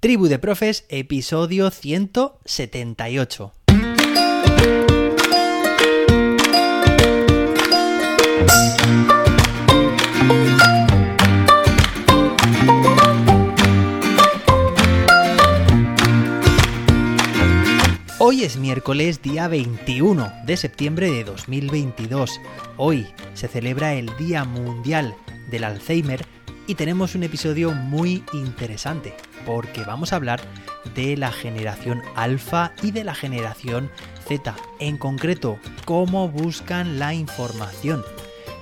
Tribu de Profes, episodio 178. Hoy es miércoles día 21 de septiembre de 2022. Hoy se celebra el Día Mundial del Alzheimer y tenemos un episodio muy interesante porque vamos a hablar de la generación alfa y de la generación Z, en concreto cómo buscan la información.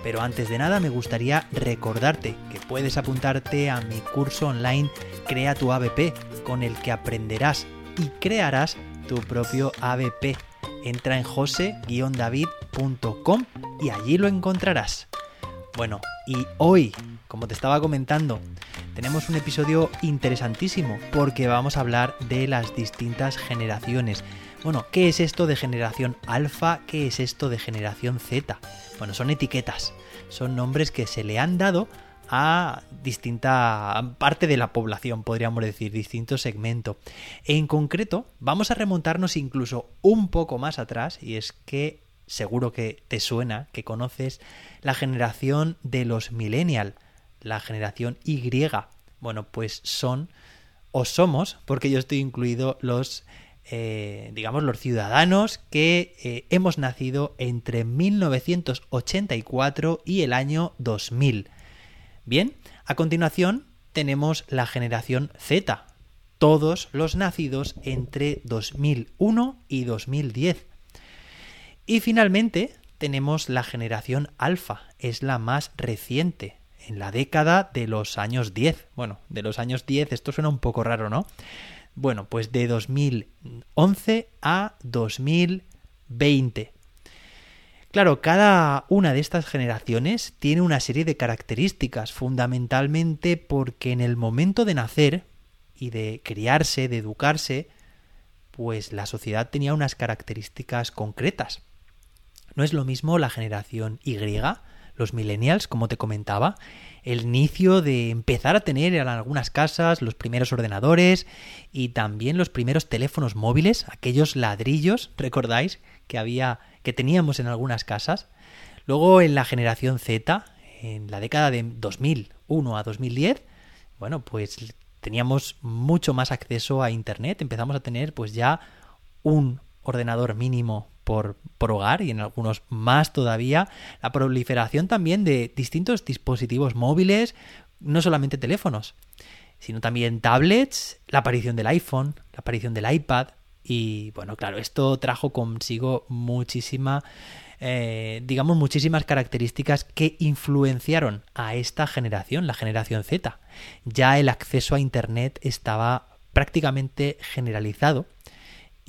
Pero antes de nada me gustaría recordarte que puedes apuntarte a mi curso online Crea tu ABP, con el que aprenderás y crearás tu propio ABP. Entra en jose-david.com y allí lo encontrarás. Bueno, y hoy, como te estaba comentando, tenemos un episodio interesantísimo porque vamos a hablar de las distintas generaciones. Bueno, ¿qué es esto de generación alfa? ¿Qué es esto de generación Z? Bueno, son etiquetas, son nombres que se le han dado a distinta parte de la población, podríamos decir, distinto segmento. En concreto, vamos a remontarnos incluso un poco más atrás, y es que seguro que te suena, que conoces la generación de los millennial, la generación Y. Bueno, pues son o somos, porque yo estoy incluido los, eh, digamos, los ciudadanos que eh, hemos nacido entre 1984 y el año 2000. Bien, a continuación tenemos la generación Z, todos los nacidos entre 2001 y 2010. Y finalmente tenemos la generación alfa, es la más reciente, en la década de los años 10. Bueno, de los años 10, esto suena un poco raro, ¿no? Bueno, pues de 2011 a 2020. Claro, cada una de estas generaciones tiene una serie de características, fundamentalmente porque en el momento de nacer y de criarse, de educarse, pues la sociedad tenía unas características concretas. No es lo mismo la generación Y, los millennials, como te comentaba, el inicio de empezar a tener en algunas casas los primeros ordenadores y también los primeros teléfonos móviles, aquellos ladrillos, recordáis, que había que teníamos en algunas casas. Luego en la generación Z, en la década de 2001 a 2010, bueno, pues teníamos mucho más acceso a internet, empezamos a tener pues ya un ordenador mínimo por, hogar y en algunos más todavía, la proliferación también de distintos dispositivos móviles, no solamente teléfonos, sino también tablets, la aparición del iPhone, la aparición del iPad. Y bueno, claro, esto trajo consigo muchísima, eh, digamos, muchísimas características que influenciaron a esta generación, la generación Z. Ya el acceso a Internet estaba prácticamente generalizado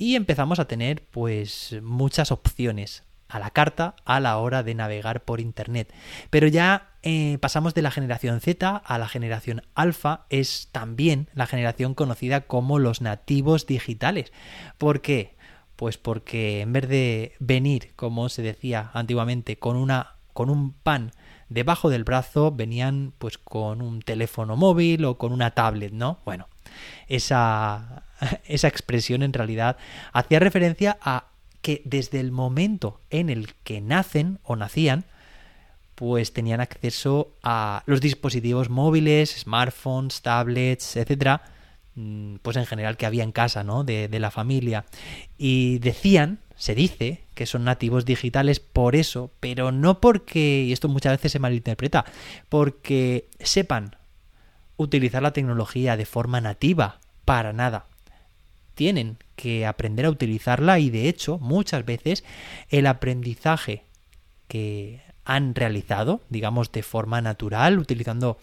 y empezamos a tener pues muchas opciones a la carta a la hora de navegar por internet. Pero ya eh, pasamos de la generación Z a la generación alfa, es también la generación conocida como los nativos digitales. ¿Por qué? Pues porque en vez de venir, como se decía antiguamente, con una con un pan debajo del brazo, venían pues con un teléfono móvil o con una tablet, ¿no? Bueno, esa esa expresión en realidad hacía referencia a que desde el momento en el que nacen o nacían, pues tenían acceso a los dispositivos móviles, smartphones, tablets, etcétera, mm, pues en general que había en casa, ¿no? De, de la familia. Y decían, se dice, que son nativos digitales por eso, pero no porque, y esto muchas veces se malinterpreta, porque sepan utilizar la tecnología de forma nativa, para nada tienen que aprender a utilizarla y de hecho muchas veces el aprendizaje que han realizado, digamos de forma natural, utilizando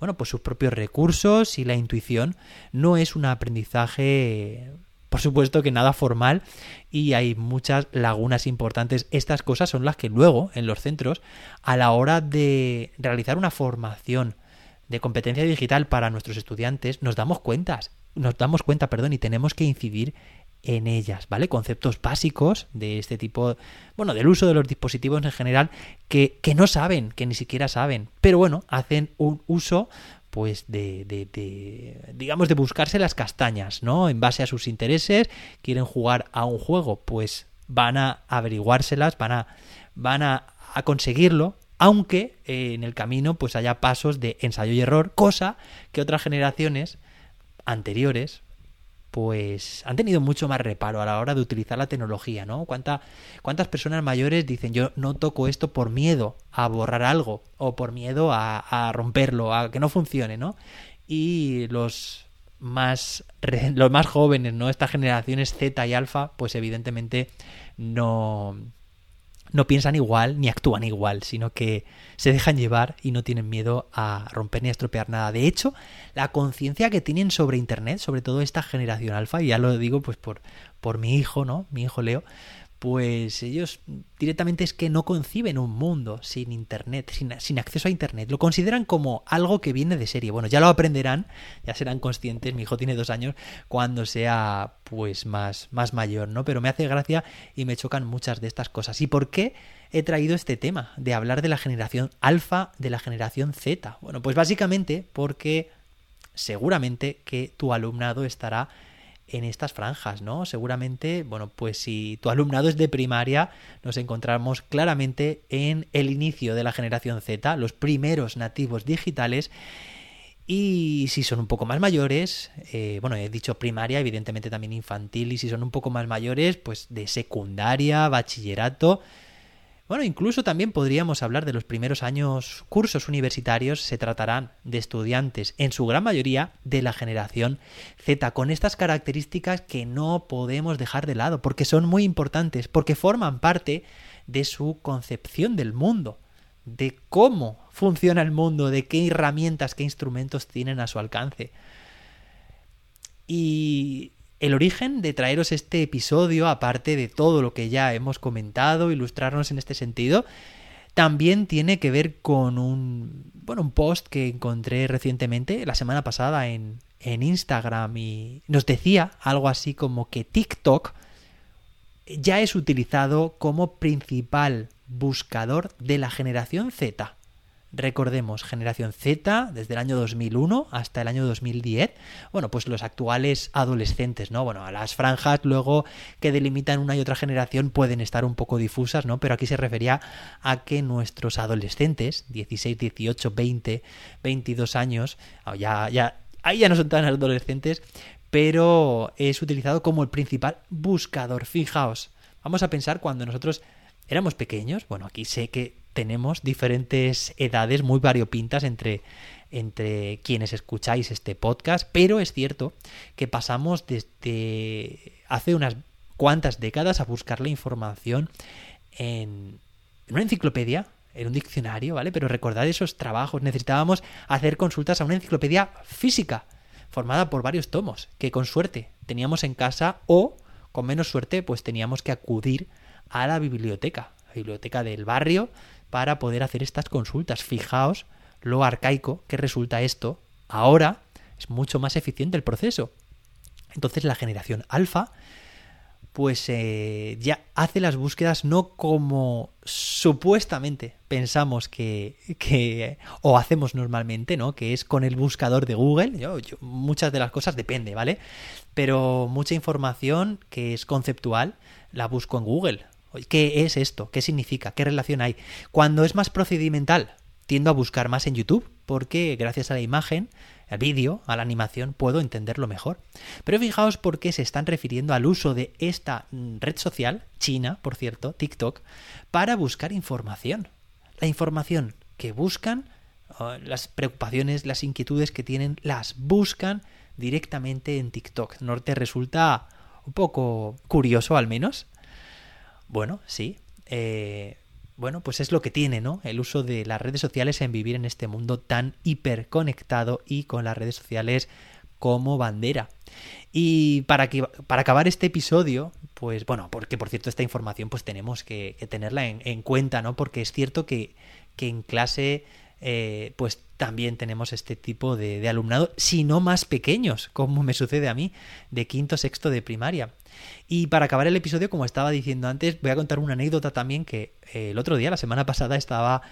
bueno, pues sus propios recursos y la intuición, no es un aprendizaje por supuesto que nada formal y hay muchas lagunas importantes. Estas cosas son las que luego en los centros a la hora de realizar una formación de competencia digital para nuestros estudiantes nos damos cuentas nos damos cuenta, perdón, y tenemos que incidir en ellas, ¿vale? Conceptos básicos de este tipo, bueno, del uso de los dispositivos en general, que, que no saben, que ni siquiera saben, pero bueno, hacen un uso pues de, de, de, digamos de buscarse las castañas, ¿no? En base a sus intereses, quieren jugar a un juego, pues van a averiguárselas, van a, van a, a conseguirlo, aunque eh, en el camino pues haya pasos de ensayo y error, cosa que otras generaciones anteriores pues han tenido mucho más reparo a la hora de utilizar la tecnología, ¿no? ¿Cuánta, ¿Cuántas personas mayores dicen yo no toco esto por miedo a borrar algo o por miedo a, a romperlo, a que no funcione, ¿no? Y los más los más jóvenes, ¿no? Estas generaciones Z y alfa, pues evidentemente no no piensan igual ni actúan igual, sino que se dejan llevar y no tienen miedo a romper ni a estropear nada. De hecho, la conciencia que tienen sobre Internet, sobre todo esta generación alfa, y ya lo digo pues por, por mi hijo, ¿no? Mi hijo Leo, pues ellos directamente es que no conciben un mundo sin Internet, sin, sin, acceso a Internet. Lo consideran como algo que viene de serie. Bueno, ya lo aprenderán, ya serán conscientes. Mi hijo tiene dos años cuando sea pues más, más mayor, ¿no? Pero me hace gracia y me chocan muchas de estas cosas. ¿Y por qué he traído este tema de hablar de la generación alfa, de la generación Z? Bueno, pues básicamente porque seguramente que tu alumnado estará en estas franjas, ¿no? Seguramente, bueno, pues si tu alumnado es de primaria, nos encontramos claramente en el inicio de la generación Z, los primeros nativos digitales. Y si son un poco más mayores, eh, bueno, he dicho primaria, evidentemente también infantil, y si son un poco más mayores, pues de secundaria, bachillerato, bueno, incluso también podríamos hablar de los primeros años cursos universitarios, se tratarán de estudiantes, en su gran mayoría, de la generación Z, con estas características que no podemos dejar de lado, porque son muy importantes, porque forman parte de su concepción del mundo, de cómo funciona el mundo, de qué herramientas, qué instrumentos tienen a su alcance. Y el origen de traeros este episodio, aparte de todo lo que ya hemos comentado, ilustrarnos en este sentido, también tiene que ver con un, bueno, un post que encontré recientemente, la semana pasada, en, en Instagram y nos decía algo así como que TikTok ya es utilizado como principal buscador de la generación Z. Recordemos, generación Z, desde el año 2001 hasta el año 2010. Bueno, pues los actuales adolescentes, ¿no? Bueno, a las franjas luego que delimitan una y otra generación pueden estar un poco difusas, ¿no? Pero aquí se refería a que nuestros adolescentes, 16, 18, 20, 22 años, ya, ya, ahí ya no son tan adolescentes, pero es utilizado como el principal buscador. Fijaos, vamos a pensar cuando nosotros éramos pequeños, bueno, aquí sé que tenemos diferentes edades muy variopintas entre, entre quienes escucháis este podcast, pero es cierto que pasamos desde hace unas cuantas décadas a buscar la información en, en una enciclopedia, en un diccionario, ¿vale? Pero recordad esos trabajos, necesitábamos hacer consultas a una enciclopedia física, formada por varios tomos, que con suerte teníamos en casa o, con menos suerte, pues teníamos que acudir a la biblioteca, la biblioteca del barrio, para poder hacer estas consultas. Fijaos lo arcaico que resulta esto. Ahora es mucho más eficiente el proceso. Entonces la generación alfa pues eh, ya hace las búsquedas no como supuestamente pensamos que, que, o hacemos normalmente, ¿no? Que es con el buscador de Google. Muchas de las cosas depende, ¿vale? Pero mucha información que es conceptual la busco en Google ¿Qué es esto? ¿Qué significa? ¿Qué relación hay? Cuando es más procedimental, tiendo a buscar más en YouTube porque gracias a la imagen, al vídeo, a la animación, puedo entenderlo mejor. Pero fijaos por qué se están refiriendo al uso de esta mm, red social, China, por cierto, TikTok, para buscar información. La información que buscan, las preocupaciones, las inquietudes que tienen, las buscan directamente en TikTok. ¿No te resulta un poco curioso al menos? Bueno, sí. Eh, bueno, pues es lo que tiene, ¿no? El uso de las redes sociales en vivir en este mundo tan hiperconectado y con las redes sociales como bandera. Y para, que, para acabar este episodio, pues bueno, porque por cierto esta información pues tenemos que, tenerla en, en, cuenta, ¿no? Porque es cierto que, que en clase eh, pues también tenemos este tipo de, de, alumnado, si no más pequeños, como me sucede a mí, de quinto, sexto de primaria. Y para acabar el episodio, como estaba diciendo antes, voy a contar una anécdota también que eh, el otro día, la semana pasada, estaba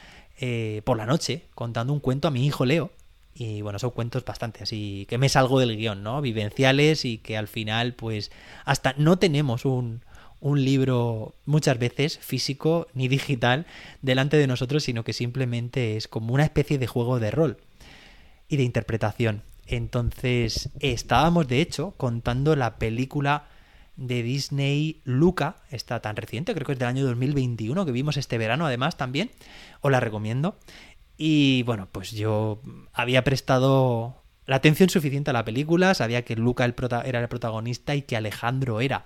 eh, por la noche contando un cuento a mi hijo Leo. Y bueno, son cuentos bastante así, que me salgo del guion, ¿no? Vivenciales y que al final, pues, hasta no tenemos un, un libro muchas veces físico ni digital delante de nosotros, sino que simplemente es como una especie de juego de rol y de interpretación. Entonces, estábamos de hecho contando la película de Disney Luca, está tan reciente, creo que es del año 2021, que vimos este verano además también, os la recomiendo. Y bueno, pues yo había prestado la atención suficiente a la película, sabía que Luca era el protagonista y que Alejandro era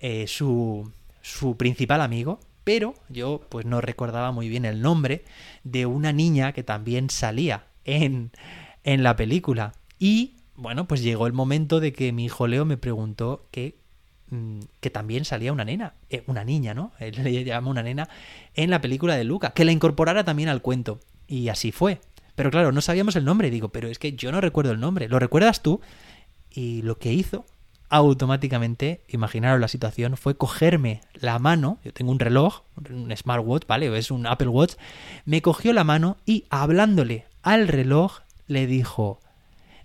eh, su, su principal amigo, pero yo pues no recordaba muy bien el nombre de una niña que también salía en, en la película. Y bueno, pues llegó el momento de que mi hijo Leo me preguntó que, que también salía una nena, eh, una niña, ¿no? Le llama una nena en la película de Luca, que la incorporara también al cuento. Y así fue. Pero claro, no sabíamos el nombre. Digo, pero es que yo no recuerdo el nombre. ¿Lo recuerdas tú? Y lo que hizo automáticamente, imaginaros la situación, fue cogerme la mano, yo tengo un reloj, un smartwatch, ¿vale? es un Apple Watch, me cogió la mano y hablándole al reloj le dijo,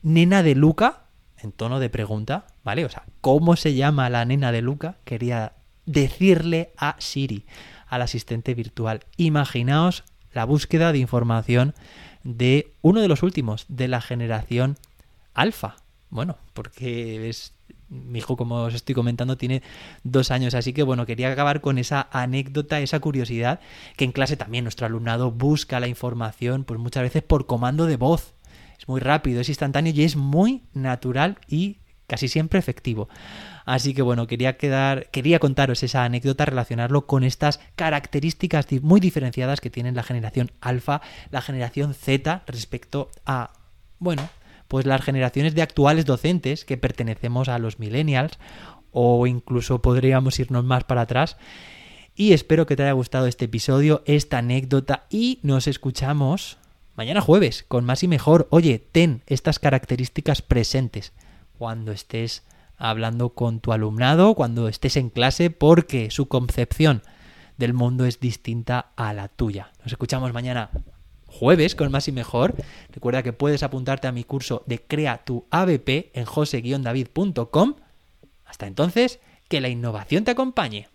nena de Luca, en tono de pregunta, ¿vale? O sea, ¿cómo se llama la nena de Luca? Quería decirle a Siri, al asistente virtual. Imaginaos la búsqueda de información de uno de los últimos de la generación alfa. Bueno, porque es mi hijo, como os estoy comentando, tiene dos años, así que bueno, quería acabar con esa anécdota, esa curiosidad, que en clase también nuestro alumnado busca la información, pues muchas veces por comando de voz. Es muy rápido, es instantáneo y es muy natural y casi siempre efectivo. Así que bueno, quería quedar, quería contaros esa anécdota, relacionarlo con estas características muy diferenciadas que tienen la generación alfa, la generación Z respecto a, bueno, pues las generaciones de actuales docentes que pertenecemos a los millennials o incluso podríamos irnos más para atrás. Y espero que te haya gustado este episodio, esta anécdota y nos escuchamos mañana jueves con más y mejor. Oye, ten estas características presentes cuando estés hablando con tu alumnado, cuando estés en clase, porque su concepción del mundo es distinta a la tuya. Nos escuchamos mañana jueves con más y mejor. Recuerda que puedes apuntarte a mi curso de Crea tu ABP en jose-david.com. Hasta entonces, que la innovación te acompañe.